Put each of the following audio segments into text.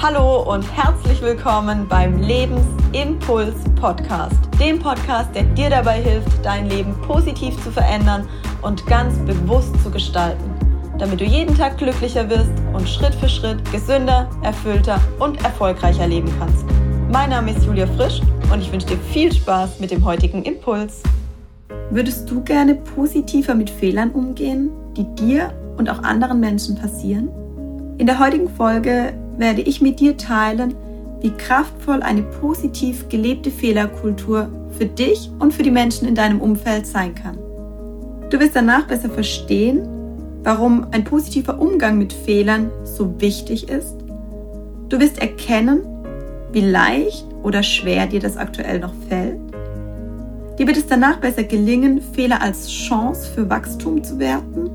Hallo und herzlich willkommen beim Lebensimpuls Podcast, dem Podcast, der dir dabei hilft, dein Leben positiv zu verändern und ganz bewusst zu gestalten, damit du jeden Tag glücklicher wirst und Schritt für Schritt gesünder, erfüllter und erfolgreicher leben kannst. Mein Name ist Julia Frisch und ich wünsche dir viel Spaß mit dem heutigen Impuls. Würdest du gerne positiver mit Fehlern umgehen, die dir und auch anderen Menschen passieren? In der heutigen Folge werde ich mit dir teilen, wie kraftvoll eine positiv gelebte Fehlerkultur für dich und für die Menschen in deinem Umfeld sein kann. Du wirst danach besser verstehen, warum ein positiver Umgang mit Fehlern so wichtig ist. Du wirst erkennen, wie leicht oder schwer dir das aktuell noch fällt. Dir wird es danach besser gelingen, Fehler als Chance für Wachstum zu werten.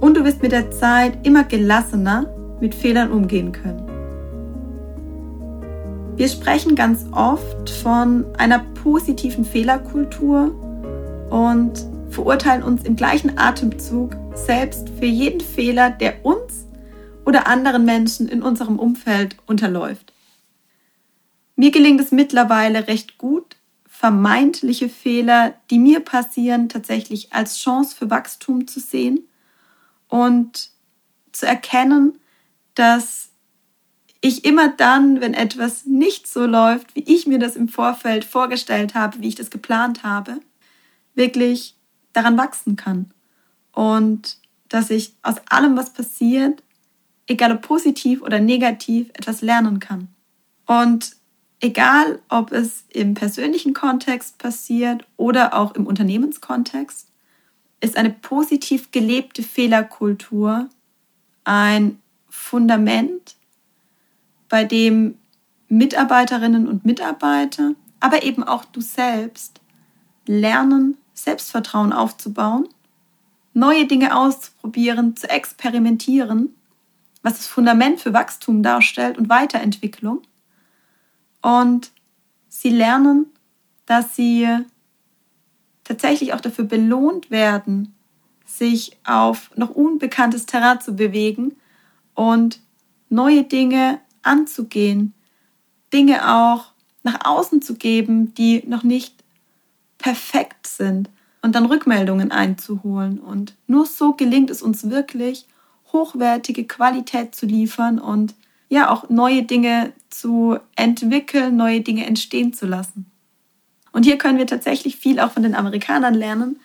Und du wirst mit der Zeit immer gelassener mit Fehlern umgehen können. Wir sprechen ganz oft von einer positiven Fehlerkultur und verurteilen uns im gleichen Atemzug selbst für jeden Fehler, der uns oder anderen Menschen in unserem Umfeld unterläuft. Mir gelingt es mittlerweile recht gut, vermeintliche Fehler, die mir passieren, tatsächlich als Chance für Wachstum zu sehen und zu erkennen, dass ich immer dann, wenn etwas nicht so läuft, wie ich mir das im Vorfeld vorgestellt habe, wie ich das geplant habe, wirklich daran wachsen kann. Und dass ich aus allem, was passiert, egal ob positiv oder negativ, etwas lernen kann. Und egal, ob es im persönlichen Kontext passiert oder auch im Unternehmenskontext, ist eine positiv gelebte Fehlerkultur ein Fundament, bei dem Mitarbeiterinnen und Mitarbeiter, aber eben auch du selbst lernen, Selbstvertrauen aufzubauen, neue Dinge auszuprobieren, zu experimentieren, was das Fundament für Wachstum darstellt und Weiterentwicklung. Und sie lernen, dass sie tatsächlich auch dafür belohnt werden, sich auf noch unbekanntes Terrain zu bewegen und neue Dinge anzugehen, Dinge auch nach außen zu geben, die noch nicht perfekt sind und dann Rückmeldungen einzuholen. Und nur so gelingt es uns wirklich, hochwertige Qualität zu liefern und ja auch neue Dinge zu entwickeln, neue Dinge entstehen zu lassen. Und hier können wir tatsächlich viel auch von den Amerikanern lernen.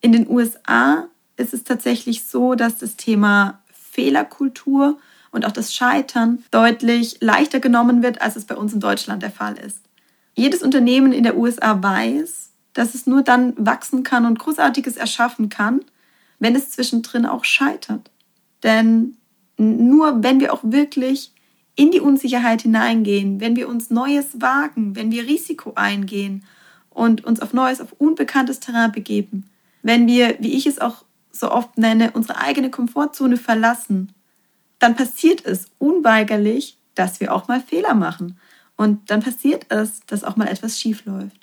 In den USA ist es tatsächlich so, dass das Thema Fehlerkultur und auch das Scheitern deutlich leichter genommen wird, als es bei uns in Deutschland der Fall ist. Jedes Unternehmen in der USA weiß, dass es nur dann wachsen kann und Großartiges erschaffen kann, wenn es zwischendrin auch scheitert. Denn nur wenn wir auch wirklich in die Unsicherheit hineingehen, wenn wir uns Neues wagen, wenn wir Risiko eingehen und uns auf Neues, auf unbekanntes Terrain begeben, wenn wir, wie ich es auch so oft nenne, unsere eigene Komfortzone verlassen, dann passiert es unweigerlich, dass wir auch mal Fehler machen. Und dann passiert es, dass auch mal etwas schief läuft.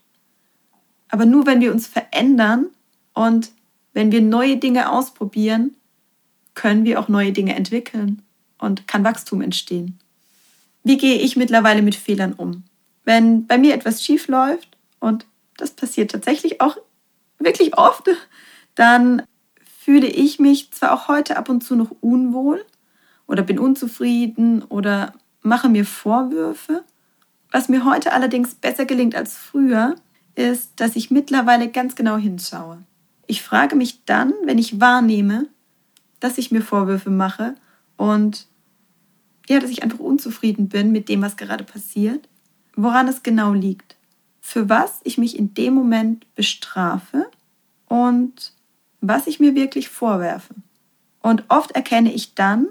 Aber nur wenn wir uns verändern und wenn wir neue Dinge ausprobieren, können wir auch neue Dinge entwickeln und kann Wachstum entstehen. Wie gehe ich mittlerweile mit Fehlern um? Wenn bei mir etwas schief läuft, und das passiert tatsächlich auch wirklich oft, dann fühle ich mich zwar auch heute ab und zu noch unwohl oder bin unzufrieden oder mache mir Vorwürfe. Was mir heute allerdings besser gelingt als früher, ist, dass ich mittlerweile ganz genau hinschaue. Ich frage mich dann, wenn ich wahrnehme, dass ich mir Vorwürfe mache und ja, dass ich einfach unzufrieden bin mit dem, was gerade passiert, woran es genau liegt, für was ich mich in dem Moment bestrafe und was ich mir wirklich vorwerfe. Und oft erkenne ich dann,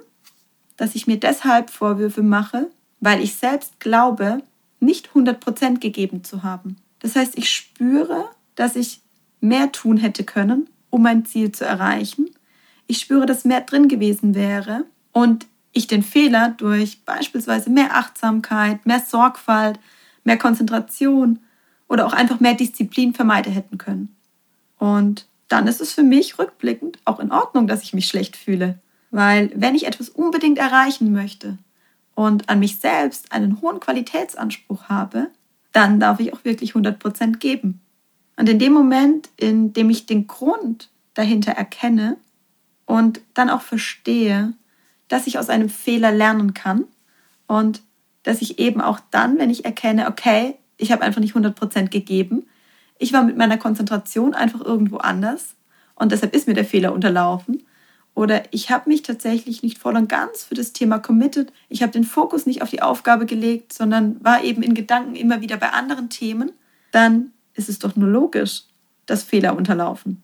dass ich mir deshalb Vorwürfe mache, weil ich selbst glaube, nicht 100% gegeben zu haben. Das heißt, ich spüre, dass ich mehr tun hätte können, um mein Ziel zu erreichen. Ich spüre, dass mehr drin gewesen wäre und ich den Fehler durch beispielsweise mehr Achtsamkeit, mehr Sorgfalt, mehr Konzentration oder auch einfach mehr Disziplin vermeiden hätten können. Und dann ist es für mich rückblickend auch in Ordnung, dass ich mich schlecht fühle. Weil wenn ich etwas unbedingt erreichen möchte und an mich selbst einen hohen Qualitätsanspruch habe, dann darf ich auch wirklich 100% geben. Und in dem Moment, in dem ich den Grund dahinter erkenne und dann auch verstehe, dass ich aus einem Fehler lernen kann und dass ich eben auch dann, wenn ich erkenne, okay, ich habe einfach nicht 100% gegeben, ich war mit meiner Konzentration einfach irgendwo anders und deshalb ist mir der Fehler unterlaufen. Oder ich habe mich tatsächlich nicht voll und ganz für das Thema committed. Ich habe den Fokus nicht auf die Aufgabe gelegt, sondern war eben in Gedanken immer wieder bei anderen Themen. Dann ist es doch nur logisch, dass Fehler unterlaufen.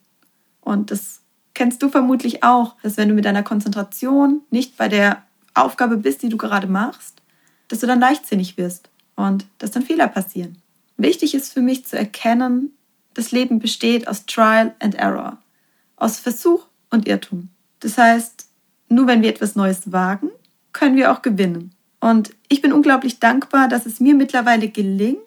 Und das kennst du vermutlich auch, dass wenn du mit deiner Konzentration nicht bei der Aufgabe bist, die du gerade machst, dass du dann leichtsinnig wirst und dass dann Fehler passieren. Wichtig ist für mich zu erkennen, das Leben besteht aus Trial and Error, aus Versuch und Irrtum. Das heißt, nur wenn wir etwas Neues wagen, können wir auch gewinnen. Und ich bin unglaublich dankbar, dass es mir mittlerweile gelingt,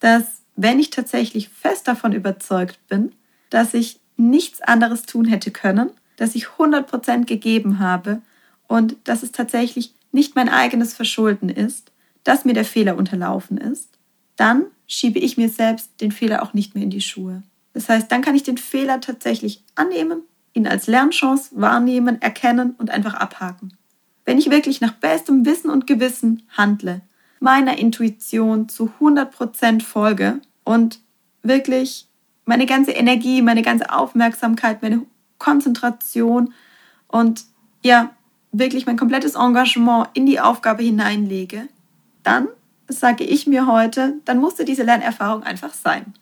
dass wenn ich tatsächlich fest davon überzeugt bin, dass ich nichts anderes tun hätte können, dass ich 100% gegeben habe und dass es tatsächlich nicht mein eigenes Verschulden ist, dass mir der Fehler unterlaufen ist, dann schiebe ich mir selbst den Fehler auch nicht mehr in die Schuhe. Das heißt, dann kann ich den Fehler tatsächlich annehmen ihn als Lernchance wahrnehmen, erkennen und einfach abhaken. Wenn ich wirklich nach bestem Wissen und Gewissen handle, meiner Intuition zu 100% folge und wirklich meine ganze Energie, meine ganze Aufmerksamkeit, meine Konzentration und ja, wirklich mein komplettes Engagement in die Aufgabe hineinlege, dann sage ich mir heute, dann musste diese Lernerfahrung einfach sein.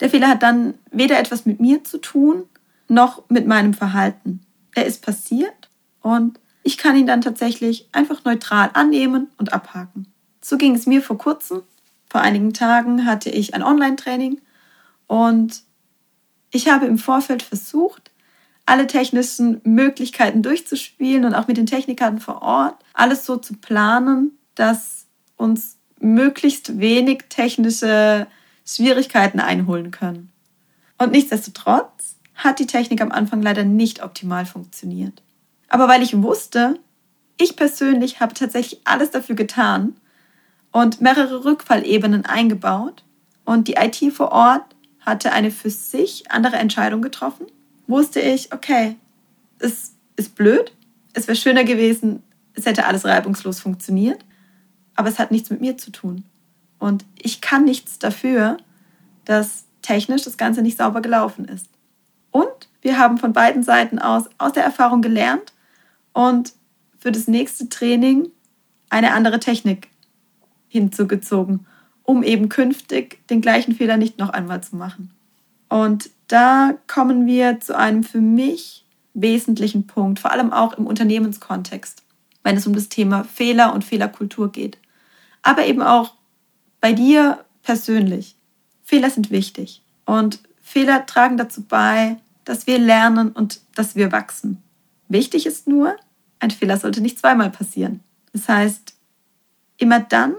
Der Fehler hat dann weder etwas mit mir zu tun, noch mit meinem Verhalten. Er ist passiert und ich kann ihn dann tatsächlich einfach neutral annehmen und abhaken. So ging es mir vor kurzem. Vor einigen Tagen hatte ich ein Online-Training und ich habe im Vorfeld versucht, alle technischen Möglichkeiten durchzuspielen und auch mit den Technikern vor Ort alles so zu planen, dass uns möglichst wenig technische Schwierigkeiten einholen können. Und nichtsdestotrotz hat die Technik am Anfang leider nicht optimal funktioniert. Aber weil ich wusste, ich persönlich habe tatsächlich alles dafür getan und mehrere Rückfallebenen eingebaut und die IT vor Ort hatte eine für sich andere Entscheidung getroffen, wusste ich, okay, es ist blöd, es wäre schöner gewesen, es hätte alles reibungslos funktioniert, aber es hat nichts mit mir zu tun. Und ich kann nichts dafür, dass technisch das Ganze nicht sauber gelaufen ist. Und wir haben von beiden Seiten aus aus der Erfahrung gelernt und für das nächste Training eine andere Technik hinzugezogen, um eben künftig den gleichen Fehler nicht noch einmal zu machen. Und da kommen wir zu einem für mich wesentlichen Punkt, vor allem auch im Unternehmenskontext, wenn es um das Thema Fehler und Fehlerkultur geht. Aber eben auch bei dir persönlich. Fehler sind wichtig und Fehler tragen dazu bei, dass wir lernen und dass wir wachsen. Wichtig ist nur, ein Fehler sollte nicht zweimal passieren. Das heißt, immer dann,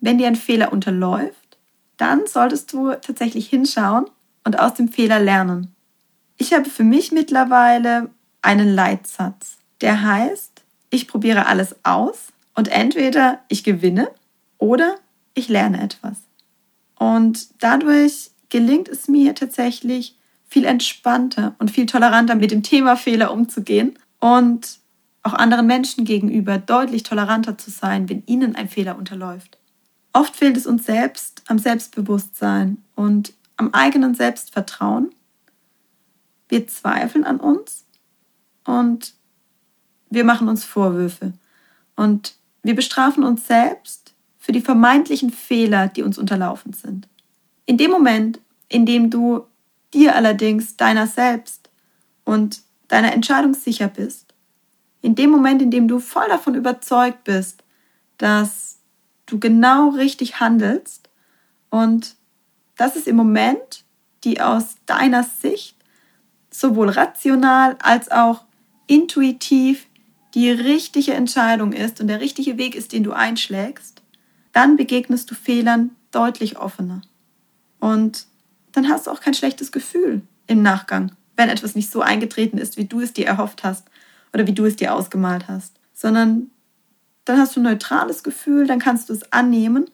wenn dir ein Fehler unterläuft, dann solltest du tatsächlich hinschauen und aus dem Fehler lernen. Ich habe für mich mittlerweile einen Leitsatz, der heißt, ich probiere alles aus und entweder ich gewinne oder ich lerne etwas. Und dadurch gelingt es mir tatsächlich, viel entspannter und viel toleranter mit dem Thema Fehler umzugehen und auch anderen Menschen gegenüber deutlich toleranter zu sein, wenn ihnen ein Fehler unterläuft. Oft fehlt es uns selbst am Selbstbewusstsein und am eigenen Selbstvertrauen. Wir zweifeln an uns und wir machen uns Vorwürfe und wir bestrafen uns selbst für die vermeintlichen Fehler, die uns unterlaufen sind. In dem Moment, in dem du dir allerdings deiner selbst und deiner Entscheidung sicher bist, in dem Moment, in dem du voll davon überzeugt bist, dass du genau richtig handelst und das ist im Moment die aus deiner Sicht sowohl rational als auch intuitiv die richtige Entscheidung ist und der richtige Weg ist, den du einschlägst, dann begegnest du Fehlern deutlich offener. Und dann hast du auch kein schlechtes Gefühl im Nachgang, wenn etwas nicht so eingetreten ist, wie du es dir erhofft hast oder wie du es dir ausgemalt hast, sondern dann hast du ein neutrales Gefühl, dann kannst du es annehmen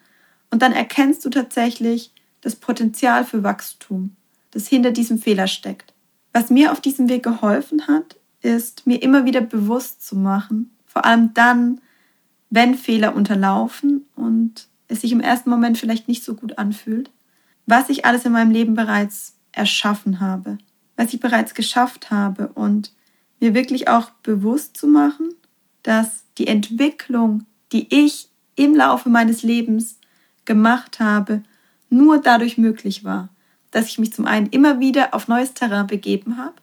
und dann erkennst du tatsächlich das Potenzial für Wachstum, das hinter diesem Fehler steckt. Was mir auf diesem Weg geholfen hat, ist mir immer wieder bewusst zu machen, vor allem dann, wenn Fehler unterlaufen und es sich im ersten Moment vielleicht nicht so gut anfühlt, was ich alles in meinem Leben bereits erschaffen habe, was ich bereits geschafft habe und mir wirklich auch bewusst zu machen, dass die Entwicklung, die ich im Laufe meines Lebens gemacht habe, nur dadurch möglich war, dass ich mich zum einen immer wieder auf neues Terrain begeben habe,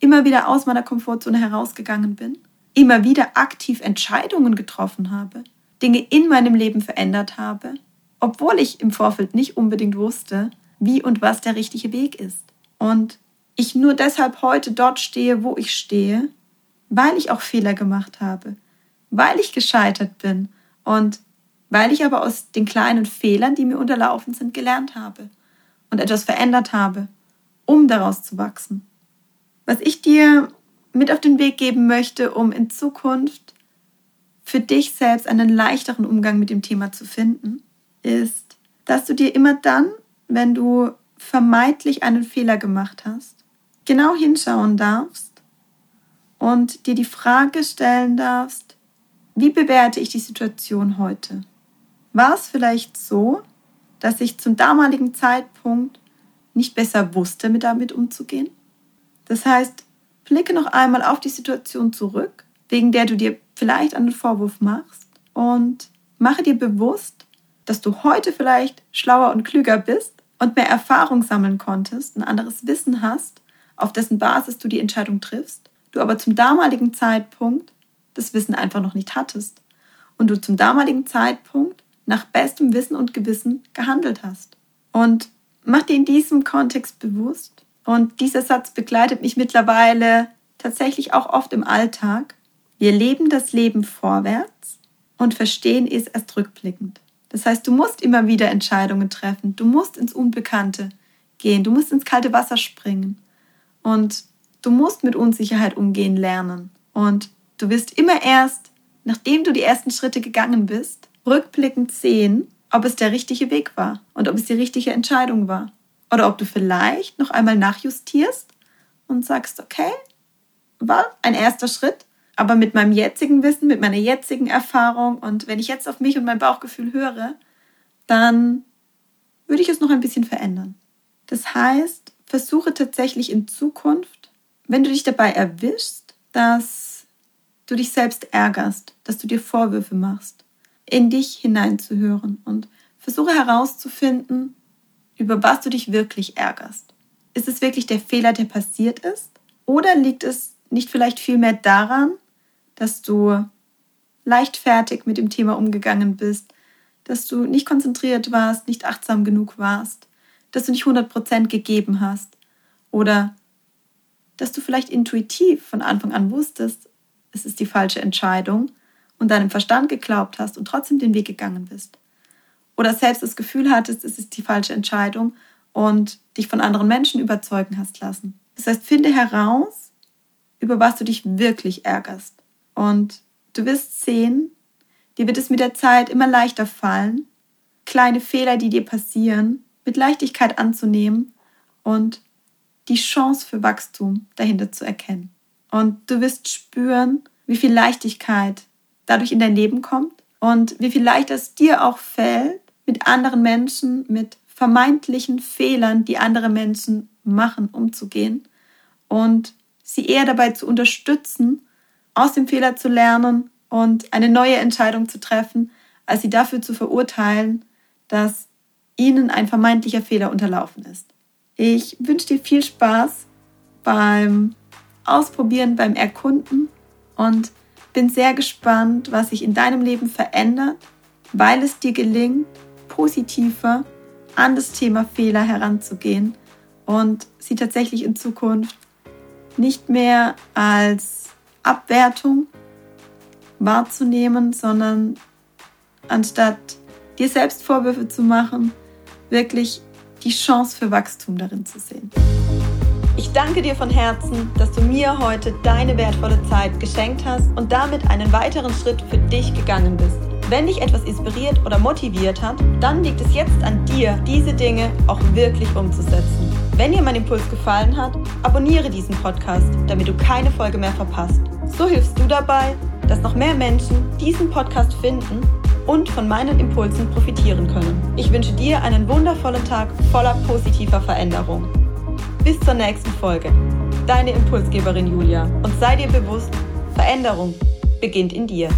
immer wieder aus meiner Komfortzone herausgegangen bin, immer wieder aktiv Entscheidungen getroffen habe, Dinge in meinem Leben verändert habe, obwohl ich im Vorfeld nicht unbedingt wusste, wie und was der richtige Weg ist. Und ich nur deshalb heute dort stehe, wo ich stehe, weil ich auch Fehler gemacht habe, weil ich gescheitert bin und weil ich aber aus den kleinen Fehlern, die mir unterlaufen sind, gelernt habe und etwas verändert habe, um daraus zu wachsen. Was ich dir mit auf den Weg geben möchte, um in Zukunft für dich selbst einen leichteren Umgang mit dem Thema zu finden, ist, dass du dir immer dann, wenn du vermeintlich einen Fehler gemacht hast, genau hinschauen darfst und dir die Frage stellen darfst, wie bewerte ich die Situation heute? War es vielleicht so, dass ich zum damaligen Zeitpunkt nicht besser wusste, mit damit umzugehen? Das heißt, blicke noch einmal auf die Situation zurück, wegen der du dir vielleicht einen Vorwurf machst und mache dir bewusst, dass du heute vielleicht schlauer und klüger bist und mehr Erfahrung sammeln konntest, ein anderes Wissen hast, auf dessen Basis du die Entscheidung triffst, du aber zum damaligen Zeitpunkt das Wissen einfach noch nicht hattest und du zum damaligen Zeitpunkt nach bestem Wissen und Gewissen gehandelt hast. Und mach dir in diesem Kontext bewusst, und dieser Satz begleitet mich mittlerweile tatsächlich auch oft im Alltag, wir leben das Leben vorwärts und verstehen es erst rückblickend. Das heißt, du musst immer wieder Entscheidungen treffen, du musst ins Unbekannte gehen, du musst ins kalte Wasser springen und du musst mit Unsicherheit umgehen lernen. Und du wirst immer erst, nachdem du die ersten Schritte gegangen bist, rückblickend sehen, ob es der richtige Weg war und ob es die richtige Entscheidung war. Oder ob du vielleicht noch einmal nachjustierst und sagst, okay, war ein erster Schritt, aber mit meinem jetzigen Wissen, mit meiner jetzigen Erfahrung und wenn ich jetzt auf mich und mein Bauchgefühl höre, dann würde ich es noch ein bisschen verändern. Das heißt, versuche tatsächlich in Zukunft, wenn du dich dabei erwischst, dass du dich selbst ärgerst, dass du dir Vorwürfe machst, in dich hineinzuhören und versuche herauszufinden, über was du dich wirklich ärgerst. Ist es wirklich der Fehler, der passiert ist? Oder liegt es nicht vielleicht vielmehr daran, dass du leichtfertig mit dem Thema umgegangen bist, dass du nicht konzentriert warst, nicht achtsam genug warst, dass du nicht 100% gegeben hast oder dass du vielleicht intuitiv von Anfang an wusstest, es ist die falsche Entscheidung und deinem Verstand geglaubt hast und trotzdem den Weg gegangen bist. Oder selbst das Gefühl hattest, es ist die falsche Entscheidung und dich von anderen Menschen überzeugen hast lassen. Das heißt, finde heraus, über was du dich wirklich ärgerst. Und du wirst sehen, dir wird es mit der Zeit immer leichter fallen, kleine Fehler, die dir passieren, mit Leichtigkeit anzunehmen und die Chance für Wachstum dahinter zu erkennen. Und du wirst spüren, wie viel Leichtigkeit dadurch in dein Leben kommt und wie viel leichter es dir auch fällt, mit anderen Menschen, mit vermeintlichen Fehlern, die andere Menschen machen, umzugehen und sie eher dabei zu unterstützen, aus dem Fehler zu lernen und eine neue Entscheidung zu treffen, als sie dafür zu verurteilen, dass ihnen ein vermeintlicher Fehler unterlaufen ist. Ich wünsche dir viel Spaß beim Ausprobieren, beim Erkunden und bin sehr gespannt, was sich in deinem Leben verändert, weil es dir gelingt, positiver an das Thema Fehler heranzugehen und sie tatsächlich in Zukunft nicht mehr als Abwertung wahrzunehmen, sondern anstatt dir selbst Vorwürfe zu machen, wirklich die Chance für Wachstum darin zu sehen. Ich danke dir von Herzen, dass du mir heute deine wertvolle Zeit geschenkt hast und damit einen weiteren Schritt für dich gegangen bist. Wenn dich etwas inspiriert oder motiviert hat, dann liegt es jetzt an dir, diese Dinge auch wirklich umzusetzen. Wenn dir mein Impuls gefallen hat, abonniere diesen Podcast, damit du keine Folge mehr verpasst. So hilfst du dabei, dass noch mehr Menschen diesen Podcast finden und von meinen Impulsen profitieren können. Ich wünsche dir einen wundervollen Tag voller positiver Veränderung. Bis zur nächsten Folge. Deine Impulsgeberin Julia. Und sei dir bewusst, Veränderung beginnt in dir.